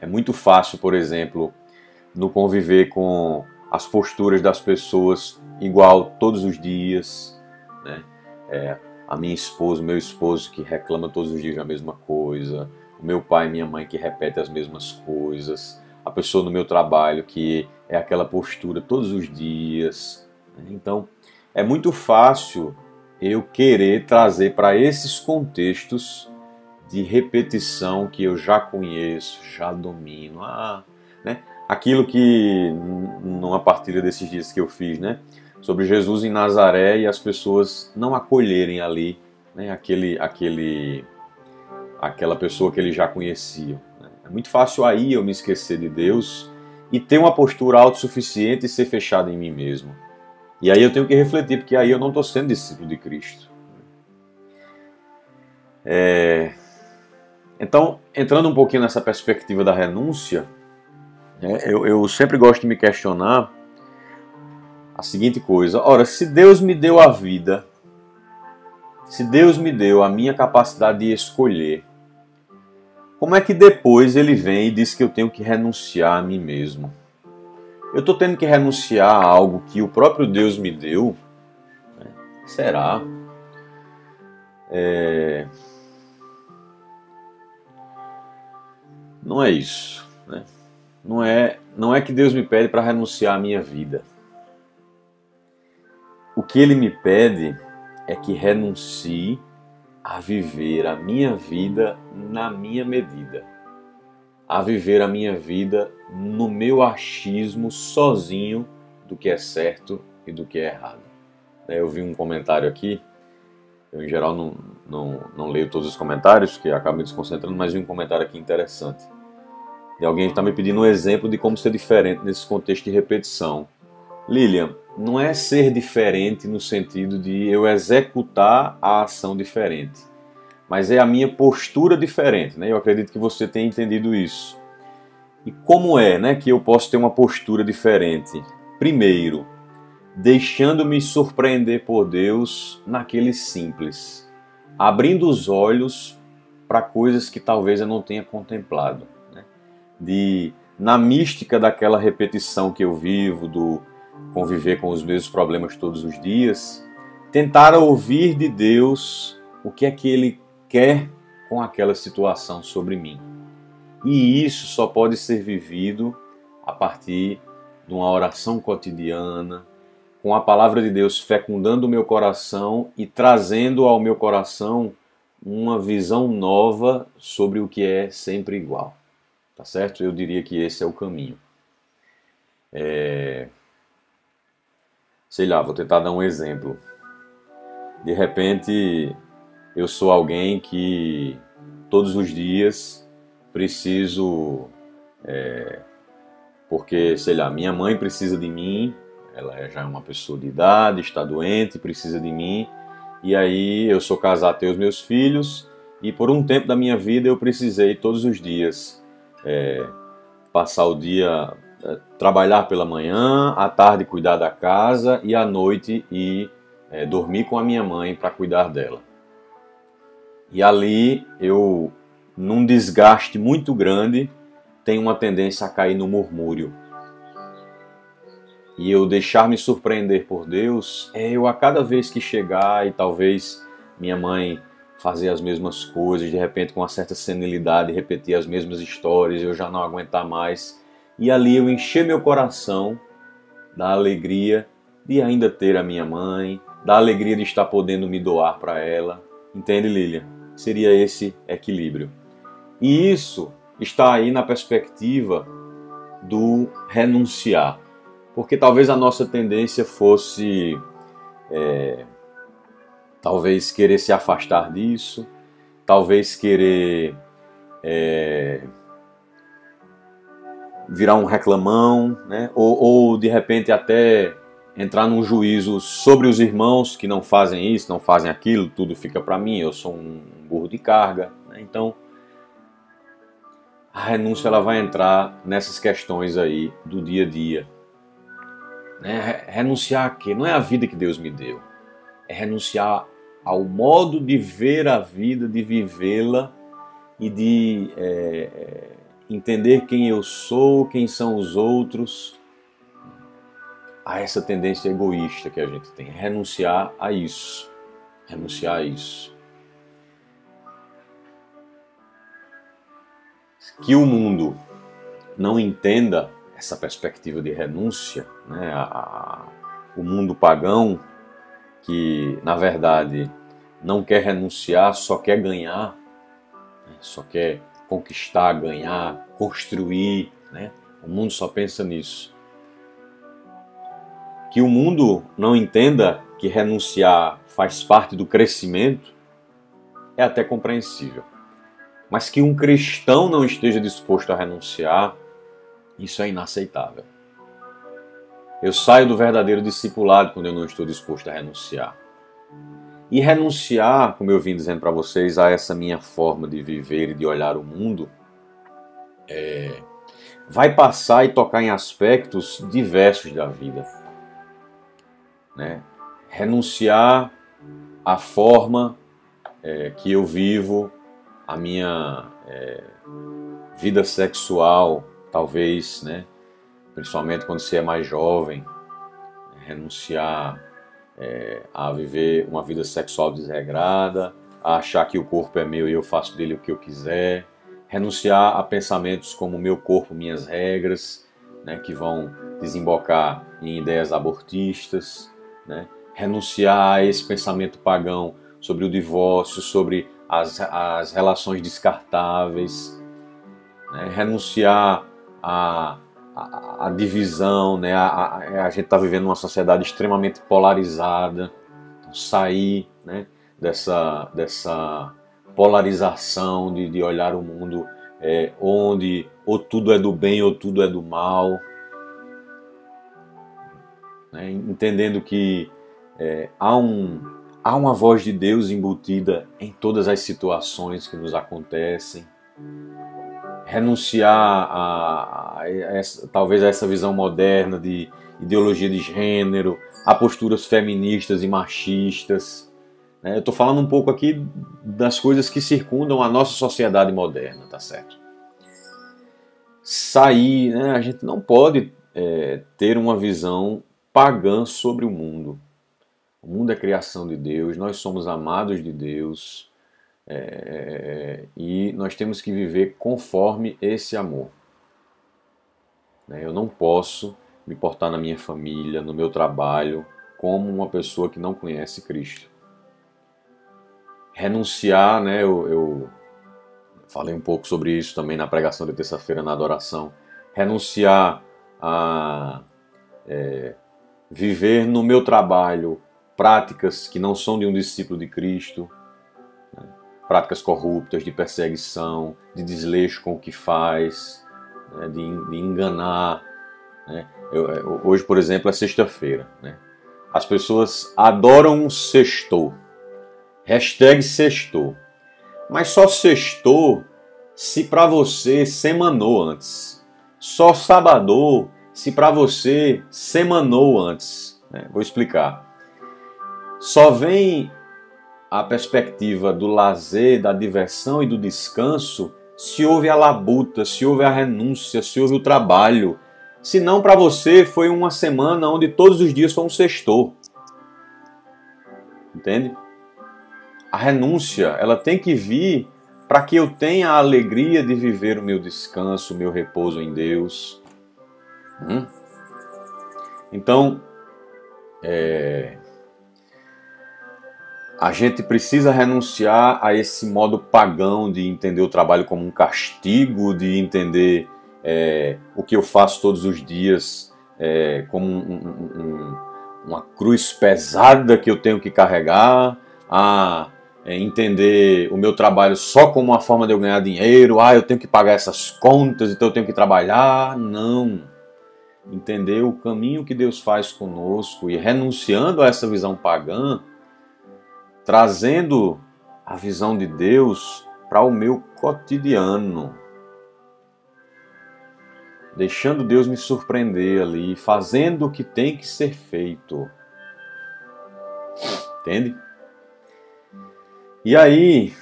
Speaker 1: é muito fácil, por exemplo, no conviver com as posturas das pessoas igual todos os dias, né? É, a minha esposa, o meu esposo que reclama todos os dias a mesma coisa, o meu pai e minha mãe que repete as mesmas coisas, a pessoa no meu trabalho que é aquela postura todos os dias. Né? Então, é muito fácil eu querer trazer para esses contextos de repetição que eu já conheço, já domino. Ah, né? Aquilo que numa partilha desses dias que eu fiz, né, sobre Jesus em Nazaré e as pessoas não acolherem ali, né, aquele, aquele, aquela pessoa que ele já conhecia. Né? É muito fácil aí eu me esquecer de Deus e ter uma postura autossuficiente e ser fechado em mim mesmo. E aí eu tenho que refletir, porque aí eu não estou sendo discípulo de Cristo. É, então, entrando um pouquinho nessa perspectiva da renúncia, né, eu, eu sempre gosto de me questionar a seguinte coisa: ora, se Deus me deu a vida, se Deus me deu a minha capacidade de escolher, como é que depois ele vem e diz que eu tenho que renunciar a mim mesmo? Eu estou tendo que renunciar a algo que o próprio Deus me deu? Né? Será? É... Não é isso. Né? Não, é, não é que Deus me pede para renunciar à minha vida. O que Ele me pede é que renuncie a viver a minha vida na minha medida, a viver a minha vida no meu achismo sozinho do que é certo e do que é errado. Eu vi um comentário aqui, eu em geral não, não, não leio todos os comentários, que acabo me desconcentrando, mas vi um comentário aqui interessante de alguém está me pedindo um exemplo de como ser diferente nesse contexto de repetição. Lilian, não é ser diferente no sentido de eu executar a ação diferente, mas é a minha postura diferente. Né? Eu acredito que você tenha entendido isso. E como é né, que eu posso ter uma postura diferente? Primeiro, deixando-me surpreender por Deus naquele simples, abrindo os olhos para coisas que talvez eu não tenha contemplado de na mística daquela repetição que eu vivo, do conviver com os mesmos problemas todos os dias, tentar ouvir de Deus o que é que Ele quer com aquela situação sobre mim. E isso só pode ser vivido a partir de uma oração cotidiana, com a palavra de Deus fecundando o meu coração e trazendo ao meu coração uma visão nova sobre o que é sempre igual. Tá certo? Eu diria que esse é o caminho. É... Sei lá, vou tentar dar um exemplo. De repente, eu sou alguém que todos os dias preciso. É... Porque, sei lá, minha mãe precisa de mim, ela é já é uma pessoa de idade, está doente, precisa de mim, e aí eu sou casado, tenho os meus filhos, e por um tempo da minha vida eu precisei todos os dias é, passar o dia, é, trabalhar pela manhã, à tarde cuidar da casa e à noite ir é, dormir com a minha mãe para cuidar dela. E ali eu, num desgaste muito grande, tenho uma tendência a cair no murmúrio. e eu deixar me surpreender por Deus é eu a cada vez que chegar e talvez minha mãe fazer as mesmas coisas, de repente com uma certa senilidade repetir as mesmas histórias, eu já não aguentar mais. E ali eu encher meu coração da alegria de ainda ter a minha mãe, da alegria de estar podendo me doar para ela. Entende, Lilian? Seria esse equilíbrio. E isso está aí na perspectiva do renunciar. Porque talvez a nossa tendência fosse é, talvez querer se afastar disso, talvez querer é, virar um reclamão, né? ou, ou de repente até entrar num juízo sobre os irmãos que não fazem isso, não fazem aquilo, tudo fica para mim, eu sou um burro de carga. Né? Então, a renúncia ela vai entrar nessas questões aí do dia a dia. Né? Renunciar a quê? Não é a vida que Deus me deu. É renunciar ao modo de ver a vida, de vivê-la e de é, entender quem eu sou, quem são os outros. A essa tendência egoísta que a gente tem. Renunciar a isso. Renunciar a isso. Que o mundo não entenda essa perspectiva de renúncia, né? a, a, o mundo pagão, que na verdade não quer renunciar, só quer ganhar, né? só quer conquistar, ganhar, construir. Né? O mundo só pensa nisso. Que o mundo não entenda que renunciar faz parte do crescimento é até compreensível. Mas que um cristão não esteja disposto a renunciar, isso é inaceitável. Eu saio do verdadeiro discipulado quando eu não estou disposto a renunciar. E renunciar, como eu vim dizendo para vocês, a essa minha forma de viver e de olhar o mundo, é, vai passar e tocar em aspectos diversos da vida. Né? Renunciar à forma é, que eu vivo a minha é, vida sexual, talvez, né? principalmente quando você é mais jovem, renunciar é, a viver uma vida sexual desregrada, a achar que o corpo é meu e eu faço dele o que eu quiser, renunciar a pensamentos como meu corpo, minhas regras, né, que vão desembocar em ideias abortistas, né, renunciar a esse pensamento pagão sobre o divórcio, sobre as, as relações descartáveis, né? renunciar à, à, divisão, né? a, a, a gente está vivendo uma sociedade extremamente polarizada, então, sair né? dessa, dessa polarização de, de olhar o mundo é, onde ou tudo é do bem ou tudo é do mal, né? entendendo que é, há um Há uma voz de Deus embutida em todas as situações que nos acontecem. Renunciar a, a, essa, talvez a essa visão moderna de ideologia de gênero, a posturas feministas e machistas. Né? Eu estou falando um pouco aqui das coisas que circundam a nossa sociedade moderna, tá certo? Sair, né? a gente não pode é, ter uma visão pagã sobre o mundo. O mundo é criação de Deus, nós somos amados de Deus é, e nós temos que viver conforme esse amor. Né? Eu não posso me portar na minha família, no meu trabalho, como uma pessoa que não conhece Cristo. Renunciar, né? Eu, eu falei um pouco sobre isso também na pregação de terça-feira na adoração. Renunciar a é, viver no meu trabalho práticas que não são de um discípulo de Cristo, né? práticas corruptas de perseguição, de desleixo com o que faz, né? de, de, enganar. Né? Eu, é, hoje, por exemplo, é sexta-feira. Né? As pessoas adoram um sextou. Hashtag sextou. Mas só sextou se para você semanou antes. Só sabadou se para você semanou antes. Né? Vou explicar. Só vem a perspectiva do lazer, da diversão e do descanso se houve a labuta, se houve a renúncia, se houve o trabalho, Se não, para você foi uma semana onde todos os dias foi um sextor. Entende? A renúncia, ela tem que vir para que eu tenha a alegria de viver o meu descanso, o meu repouso em Deus. Hum? Então, é, a gente precisa renunciar a esse modo pagão de entender o trabalho como um castigo, de entender é, o que eu faço todos os dias é, como um, um, um, uma cruz pesada que eu tenho que carregar, a é, entender o meu trabalho só como uma forma de eu ganhar dinheiro, ah, eu tenho que pagar essas contas, então eu tenho que trabalhar. Não. Entender o caminho que Deus faz conosco e renunciando a essa visão pagã, trazendo a visão de Deus para o meu cotidiano. Deixando Deus me surpreender ali, fazendo o que tem que ser feito. Entende? E aí,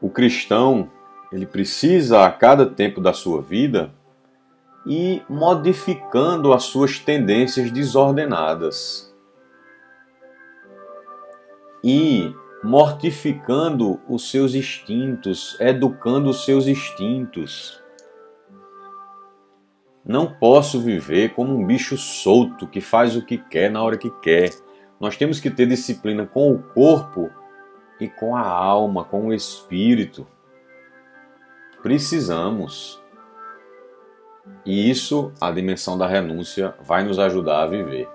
Speaker 1: o cristão, ele precisa a cada tempo da sua vida ir modificando as suas tendências desordenadas e mortificando os seus instintos, educando os seus instintos. Não posso viver como um bicho solto que faz o que quer na hora que quer. Nós temos que ter disciplina com o corpo e com a alma, com o espírito. Precisamos. E isso, a dimensão da renúncia, vai nos ajudar a viver.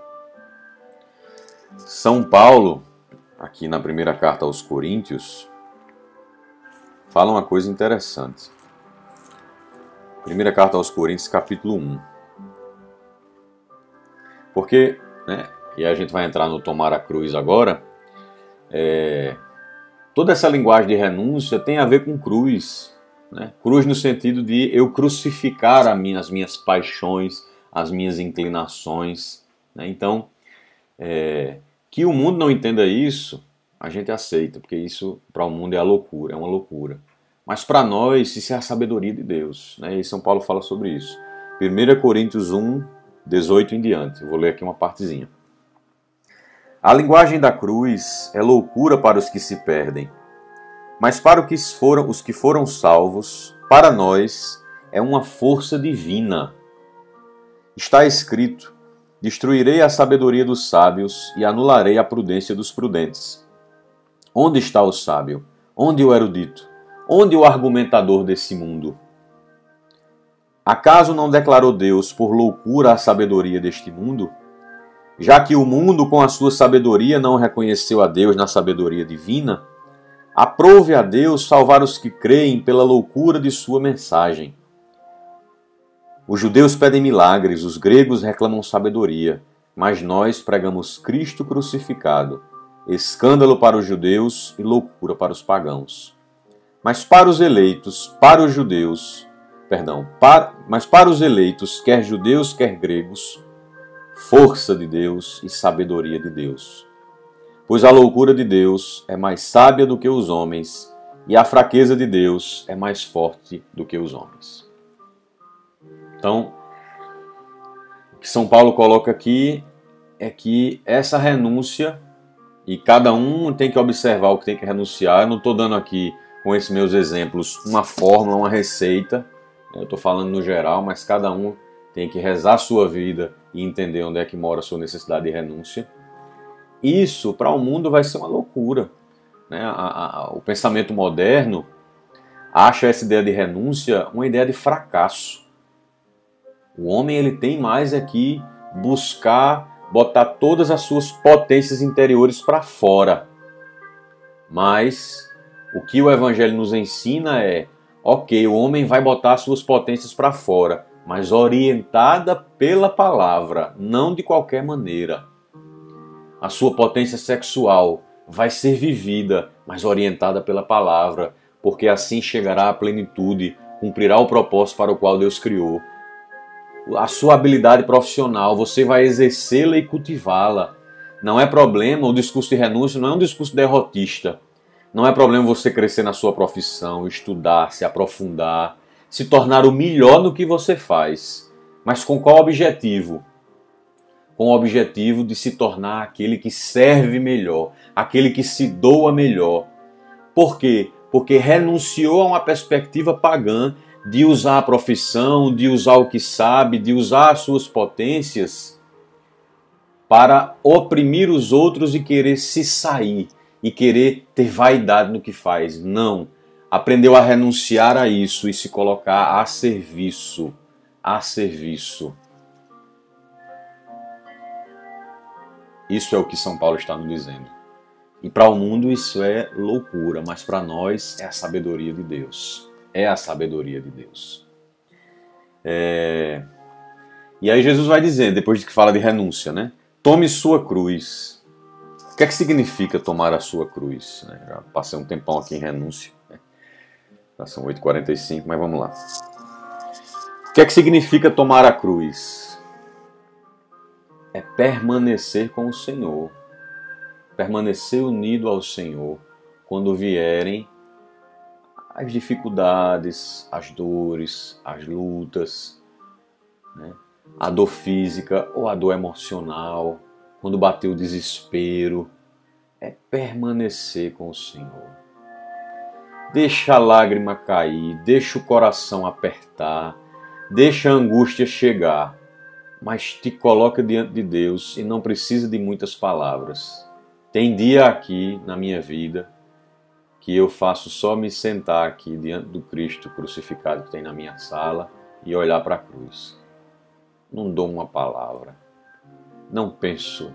Speaker 1: São Paulo, aqui na primeira carta aos Coríntios, fala uma coisa interessante. Primeira carta aos Coríntios, capítulo 1. Porque, né, e a gente vai entrar no tomar a cruz agora, é, Toda essa linguagem de renúncia tem a ver com cruz. Né? Cruz no sentido de eu crucificar minha, as minhas paixões, as minhas inclinações. Né? Então, é, que o mundo não entenda isso, a gente aceita, porque isso para o mundo é a loucura, é uma loucura. Mas para nós, isso é a sabedoria de Deus. Né? E São Paulo fala sobre isso. 1 Coríntios 1, 18 em diante. Eu vou ler aqui uma partezinha. A linguagem da cruz é loucura para os que se perdem, mas para os foram, os que foram salvos, para nós é uma força divina. Está escrito: Destruirei a sabedoria dos sábios e anularei a prudência dos prudentes. Onde está o sábio? Onde o erudito? Onde o argumentador desse mundo? Acaso não declarou Deus por loucura a sabedoria deste mundo? Já que o mundo, com a sua sabedoria, não reconheceu a Deus na sabedoria divina, aprove a Deus salvar os que creem pela loucura de sua mensagem. Os judeus pedem milagres, os gregos reclamam sabedoria, mas nós pregamos Cristo crucificado, escândalo para os judeus e loucura para os pagãos. Mas para os eleitos, para os judeus, perdão, para, mas para os eleitos, quer judeus, quer gregos, força de Deus e sabedoria de Deus. Pois a loucura de Deus é mais sábia do que os homens, e a fraqueza de Deus é mais forte do que os homens. Então, o que São Paulo coloca aqui é que essa renúncia, e cada um tem que observar o que tem que renunciar, eu não estou dando aqui com esses meus exemplos uma fórmula, uma receita, eu estou falando no geral, mas cada um tem que rezar a sua vida e entender onde é que mora a sua necessidade de renúncia. Isso para o mundo vai ser uma loucura. Né? A, a, o pensamento moderno acha essa ideia de renúncia uma ideia de fracasso. O homem ele tem mais aqui é buscar botar todas as suas potências interiores para fora. Mas o que o evangelho nos ensina é, OK, o homem vai botar suas potências para fora, mas orientada pela palavra, não de qualquer maneira. A sua potência sexual vai ser vivida, mas orientada pela palavra, porque assim chegará à plenitude, cumprirá o propósito para o qual Deus criou. A sua habilidade profissional, você vai exercê-la e cultivá-la. Não é problema, o discurso de renúncia não é um discurso derrotista. Não é problema você crescer na sua profissão, estudar, se aprofundar, se tornar o melhor no que você faz. Mas com qual objetivo? Com o objetivo de se tornar aquele que serve melhor, aquele que se doa melhor. Por quê? Porque renunciou a uma perspectiva pagã de usar a profissão, de usar o que sabe, de usar as suas potências para oprimir os outros e querer se sair e querer ter vaidade no que faz. Não. Aprendeu a renunciar a isso e se colocar a serviço. A serviço. Isso é o que São Paulo está nos dizendo. E para o mundo isso é loucura, mas para nós é a sabedoria de Deus. É a sabedoria de Deus. É... E aí Jesus vai dizendo, depois de que fala de renúncia, né? Tome sua cruz. O que é que significa tomar a sua cruz? Né? Já passei um tempão aqui em renúncia. Né? Já são 8h45, mas vamos lá. O que é que significa tomar a cruz? É permanecer com o Senhor. Permanecer unido ao Senhor quando vierem as dificuldades, as dores, as lutas, né? a dor física ou a dor emocional, quando bater o desespero, é permanecer com o Senhor. Deixa a lágrima cair, deixa o coração apertar, deixa a angústia chegar, mas te coloca diante de Deus e não precisa de muitas palavras. Tem dia aqui na minha vida que eu faço só me sentar aqui diante do Cristo crucificado que tem na minha sala e olhar para a cruz não dou uma palavra, não penso,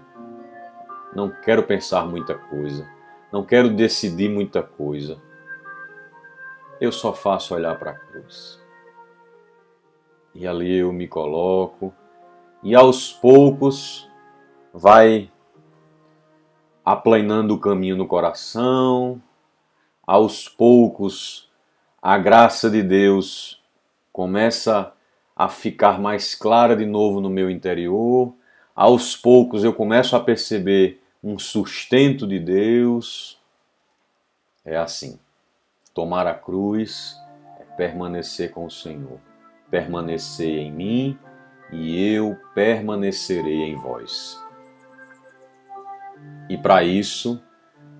Speaker 1: não quero pensar muita coisa, não quero decidir muita coisa. Eu só faço olhar para a cruz. E ali eu me coloco, e aos poucos vai aplanando o caminho no coração, aos poucos a graça de Deus começa a ficar mais clara de novo no meu interior. Aos poucos eu começo a perceber um sustento de Deus. É assim. Tomar a cruz é permanecer com o Senhor, permanecer em mim e eu permanecerei em vós. E para isso,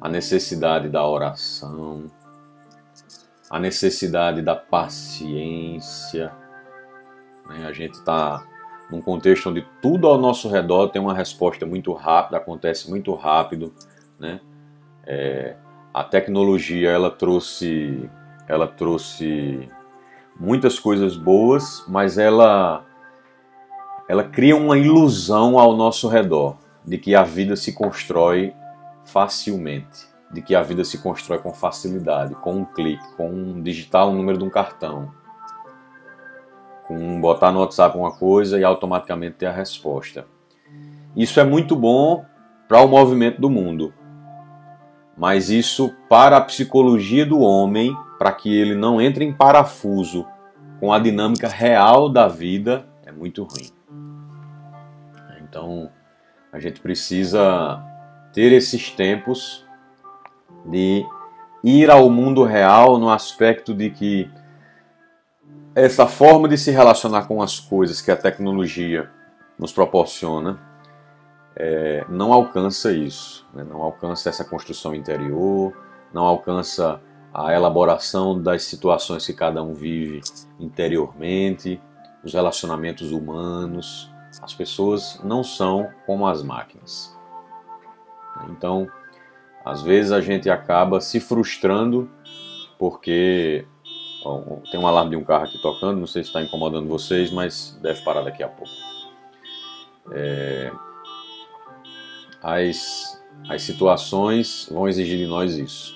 Speaker 1: a necessidade da oração, a necessidade da paciência, né? A gente está num contexto onde tudo ao nosso redor tem uma resposta muito rápida, acontece muito rápido, né? É, a tecnologia ela trouxe, ela trouxe muitas coisas boas, mas ela ela cria uma ilusão ao nosso redor de que a vida se constrói facilmente, de que a vida se constrói com facilidade, com um clique, com um digitar o um número de um cartão com botar no WhatsApp uma coisa e automaticamente ter a resposta. Isso é muito bom para o movimento do mundo, mas isso para a psicologia do homem, para que ele não entre em parafuso com a dinâmica real da vida, é muito ruim. Então, a gente precisa ter esses tempos de ir ao mundo real no aspecto de que essa forma de se relacionar com as coisas que a tecnologia nos proporciona é, não alcança isso, né? não alcança essa construção interior, não alcança a elaboração das situações que cada um vive interiormente, os relacionamentos humanos. As pessoas não são como as máquinas. Então, às vezes a gente acaba se frustrando porque tem um alarme de um carro aqui tocando, não sei se está incomodando vocês, mas deve parar daqui a pouco. É, as, as situações vão exigir de nós isso.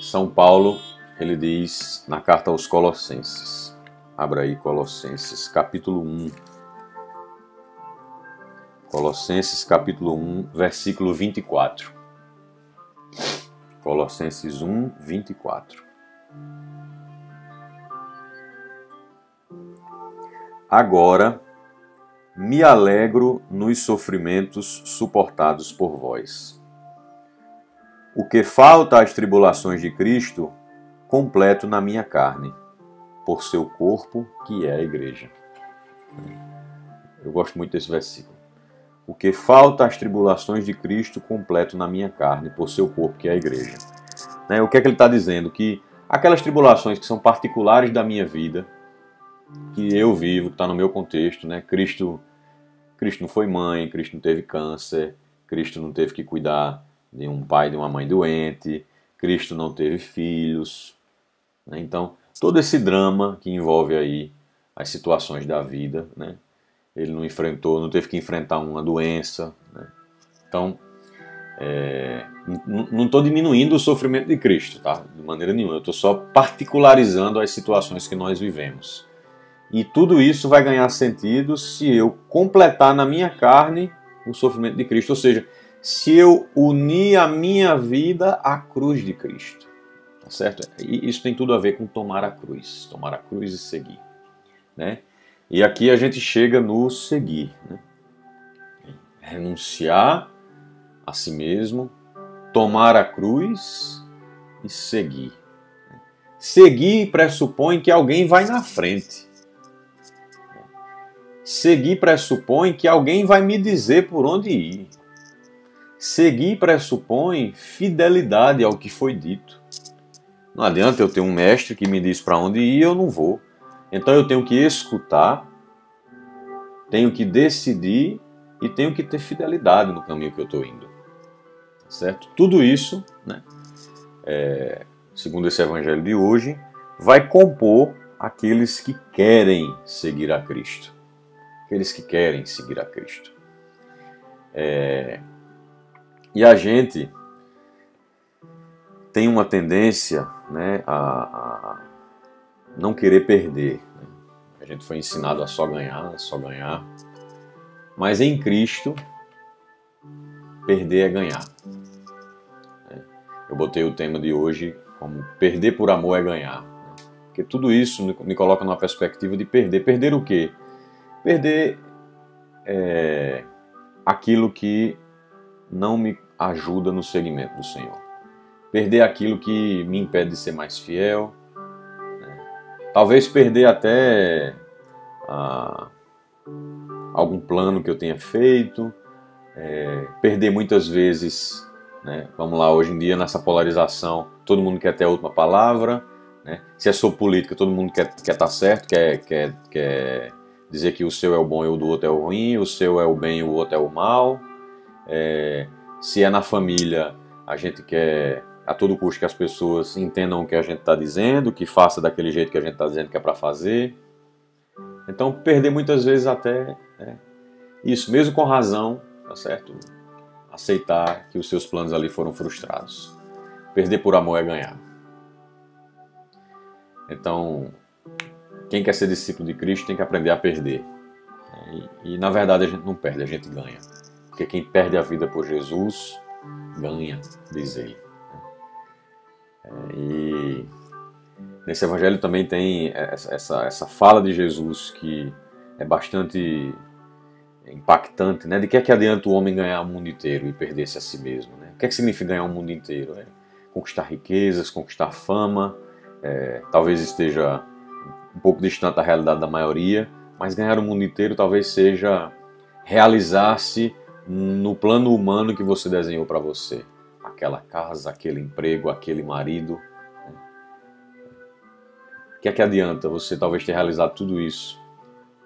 Speaker 1: São Paulo, ele diz na carta aos Colossenses, abra aí Colossenses, capítulo 1. Colossenses, capítulo 1, versículo 24. Colossenses 1, 24. Agora me alegro nos sofrimentos suportados por vós. O que falta às tribulações de Cristo, completo na minha carne, por seu corpo, que é a Igreja. Eu gosto muito desse versículo. Porque falta as tribulações de Cristo completo na minha carne, por seu corpo, que é a igreja. Né? O que é que ele está dizendo? Que aquelas tribulações que são particulares da minha vida, que eu vivo, que está no meu contexto, né? Cristo, Cristo não foi mãe, Cristo não teve câncer, Cristo não teve que cuidar de um pai de uma mãe doente, Cristo não teve filhos. Né? Então, todo esse drama que envolve aí as situações da vida, né? Ele não enfrentou, não teve que enfrentar uma doença. Né? Então, é, não estou diminuindo o sofrimento de Cristo, tá? De maneira nenhuma. Eu estou só particularizando as situações que nós vivemos. E tudo isso vai ganhar sentido se eu completar na minha carne o sofrimento de Cristo. Ou seja, se eu unir a minha vida à cruz de Cristo. Tá certo? E isso tem tudo a ver com tomar a cruz. Tomar a cruz e seguir. Né? E aqui a gente chega no seguir. Né? Renunciar a si mesmo, tomar a cruz e seguir. Seguir pressupõe que alguém vai na frente. Seguir pressupõe que alguém vai me dizer por onde ir. Seguir pressupõe fidelidade ao que foi dito. Não adianta eu ter um mestre que me diz para onde ir e eu não vou. Então eu tenho que escutar, tenho que decidir e tenho que ter fidelidade no caminho que eu estou indo. Certo? Tudo isso, né, é, segundo esse evangelho de hoje, vai compor aqueles que querem seguir a Cristo. Aqueles que querem seguir a Cristo. É, e a gente tem uma tendência né, a, a não querer perder. Né? A gente foi ensinado a só ganhar, só ganhar. Mas em Cristo, perder é ganhar. Né? Eu botei o tema de hoje como perder por amor é ganhar. Né? Porque tudo isso me coloca numa perspectiva de perder. Perder o quê? Perder é, aquilo que não me ajuda no segmento do Senhor. Perder aquilo que me impede de ser mais fiel. Talvez perder até ah, algum plano que eu tenha feito. É, perder muitas vezes, né? vamos lá, hoje em dia nessa polarização, todo mundo quer ter a última palavra. Né? Se é sobre política, todo mundo quer estar quer tá certo, quer, quer, quer dizer que o seu é o bom e o do outro é o ruim, o seu é o bem e o outro é o mal. É, se é na família, a gente quer a todo custo que as pessoas entendam o que a gente está dizendo, que faça daquele jeito que a gente está dizendo que é para fazer. Então, perder muitas vezes até né, isso, mesmo com razão, tá certo? Aceitar que os seus planos ali foram frustrados. Perder por amor é ganhar. Então, quem quer ser discípulo de Cristo tem que aprender a perder. E, e na verdade a gente não perde, a gente ganha. Porque quem perde a vida por Jesus ganha, diz ele. É, e nesse evangelho também tem essa, essa fala de Jesus que é bastante impactante, né? De que é que adianta o homem ganhar o mundo inteiro e perder-se a si mesmo, né? O que é que significa ganhar o mundo inteiro? É conquistar riquezas, conquistar fama, é, talvez esteja um pouco distante da realidade da maioria, mas ganhar o mundo inteiro talvez seja realizar-se no plano humano que você desenhou para você. Aquela casa, aquele emprego, aquele marido. Né? O que é que adianta você talvez ter realizado tudo isso,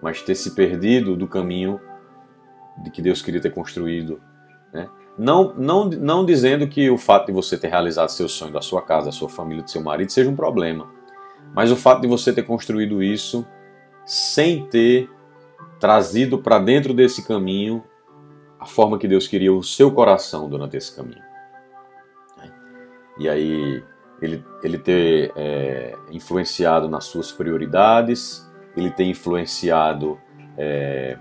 Speaker 1: mas ter se perdido do caminho de que Deus queria ter construído? Né? Não, não, não dizendo que o fato de você ter realizado seu sonho da sua casa, da sua família, do seu marido seja um problema, mas o fato de você ter construído isso sem ter trazido para dentro desse caminho a forma que Deus queria o seu coração durante esse caminho. E aí ele, ele ter é, influenciado nas suas prioridades, ele ter influenciado é,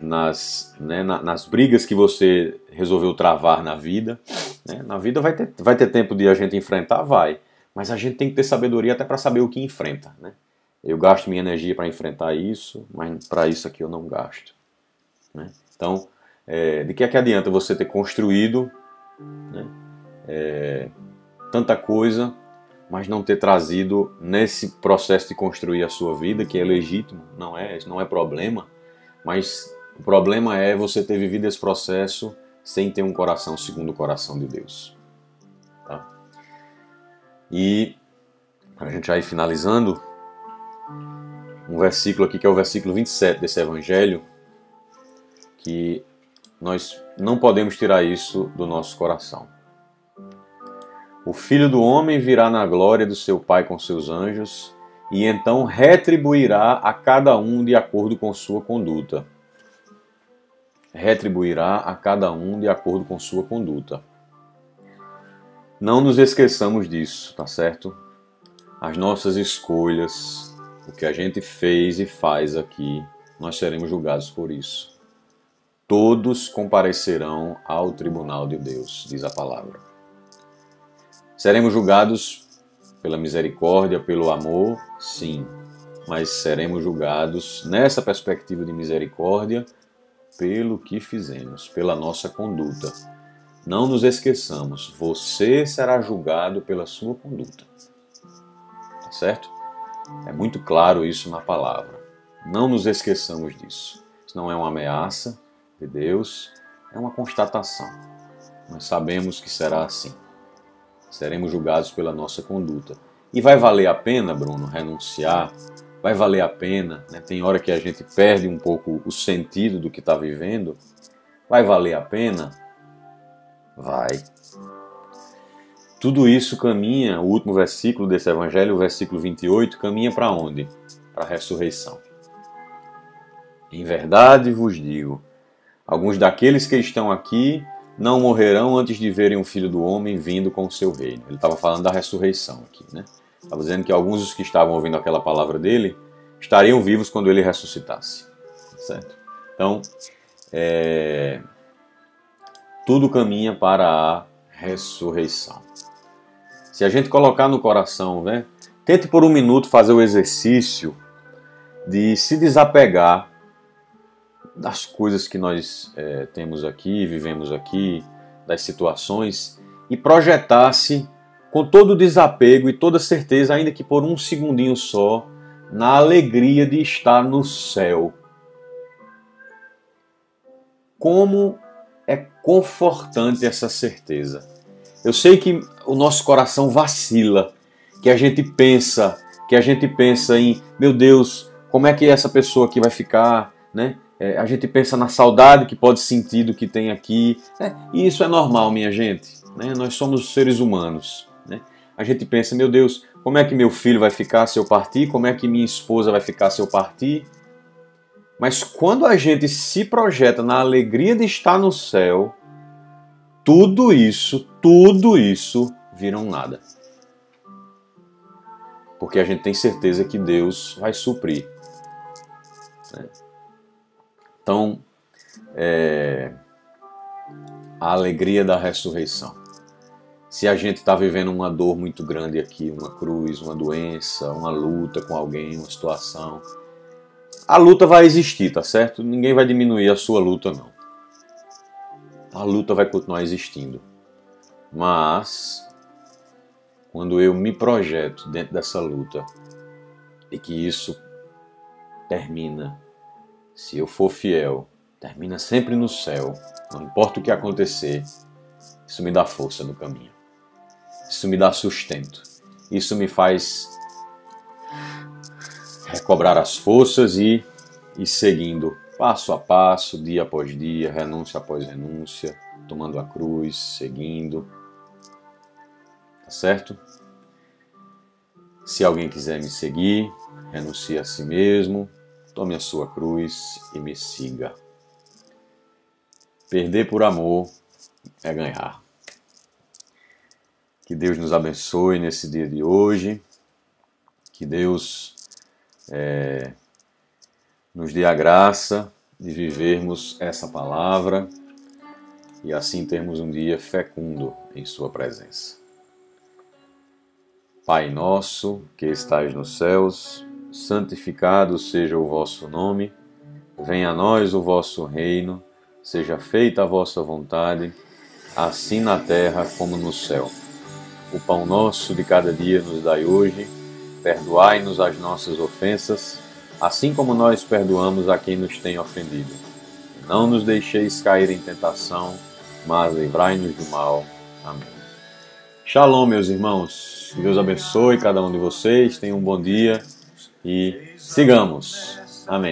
Speaker 1: nas, né, nas brigas que você resolveu travar na vida. Né? Na vida vai ter, vai ter tempo de a gente enfrentar? Vai. Mas a gente tem que ter sabedoria até para saber o que enfrenta. Né? Eu gasto minha energia para enfrentar isso, mas para isso aqui eu não gasto. Né? Então, é, de que é que adianta você ter construído né, é, tanta coisa, mas não ter trazido nesse processo de construir a sua vida, que é legítimo, não é, não é problema, mas O problema é você ter vivido esse processo sem ter um coração segundo o coração de Deus. Tá? E a gente ir finalizando, um versículo aqui que é o versículo 27 desse evangelho, que nós não podemos tirar isso do nosso coração. O filho do homem virá na glória do seu Pai com seus anjos e então retribuirá a cada um de acordo com sua conduta. Retribuirá a cada um de acordo com sua conduta. Não nos esqueçamos disso, tá certo? As nossas escolhas, o que a gente fez e faz aqui, nós seremos julgados por isso. Todos comparecerão ao tribunal de Deus, diz a palavra. Seremos julgados pela misericórdia, pelo amor, sim, mas seremos julgados nessa perspectiva de misericórdia pelo que fizemos, pela nossa conduta. Não nos esqueçamos, você será julgado pela sua conduta. Tá certo? É muito claro isso na palavra. Não nos esqueçamos disso. Isso não é uma ameaça de Deus, é uma constatação. Nós sabemos que será assim seremos julgados pela nossa conduta. E vai valer a pena, Bruno, renunciar? Vai valer a pena? Né? Tem hora que a gente perde um pouco o sentido do que está vivendo. Vai valer a pena? Vai. Tudo isso caminha, o último versículo desse evangelho, o versículo 28, caminha para onde? Para a ressurreição. Em verdade vos digo, alguns daqueles que estão aqui não morrerão antes de verem o Filho do Homem vindo com o seu reino. Ele estava falando da ressurreição aqui, né? Estava dizendo que alguns dos que estavam ouvindo aquela palavra dele estariam vivos quando ele ressuscitasse, certo? Então, é... tudo caminha para a ressurreição. Se a gente colocar no coração, né? Tente por um minuto fazer o exercício de se desapegar das coisas que nós é, temos aqui, vivemos aqui, das situações, e projetasse com todo o desapego e toda certeza, ainda que por um segundinho só, na alegria de estar no céu. Como é confortante essa certeza. Eu sei que o nosso coração vacila, que a gente pensa, que a gente pensa em, meu Deus, como é que essa pessoa aqui vai ficar, né? É, a gente pensa na saudade que pode sentir do que tem aqui. É, e isso é normal, minha gente. Né? Nós somos seres humanos. Né? A gente pensa, meu Deus, como é que meu filho vai ficar se eu partir? Como é que minha esposa vai ficar se eu partir? Mas quando a gente se projeta na alegria de estar no céu, tudo isso, tudo isso vira um nada. Porque a gente tem certeza que Deus vai suprir. Né? Então, é, a alegria da ressurreição. Se a gente está vivendo uma dor muito grande aqui, uma cruz, uma doença, uma luta com alguém, uma situação, a luta vai existir, tá certo? Ninguém vai diminuir a sua luta, não. A luta vai continuar existindo. Mas, quando eu me projeto dentro dessa luta e que isso termina se eu for fiel, termina sempre no céu, não importa o que acontecer, isso me dá força no caminho. Isso me dá sustento. Isso me faz recobrar as forças e ir seguindo passo a passo, dia após dia, renúncia após renúncia, tomando a cruz, seguindo. Tá certo? Se alguém quiser me seguir, renuncie a si mesmo, tome a sua cruz e me siga. Perder por amor é ganhar. Que Deus nos abençoe nesse dia de hoje. Que Deus é, nos dê a graça de vivermos essa palavra e assim termos um dia fecundo em Sua presença. Pai nosso que estais nos céus, santificado seja o vosso nome, venha a nós o vosso reino, seja feita a vossa vontade, assim na terra como no céu. O pão nosso de cada dia nos dai hoje, perdoai-nos as nossas ofensas, assim como nós perdoamos a quem nos tem ofendido. Não nos deixeis cair em tentação, mas livrai-nos do mal. Amém. Shalom, meus irmãos. Deus abençoe cada um de vocês. Tenham um bom dia e sigamos.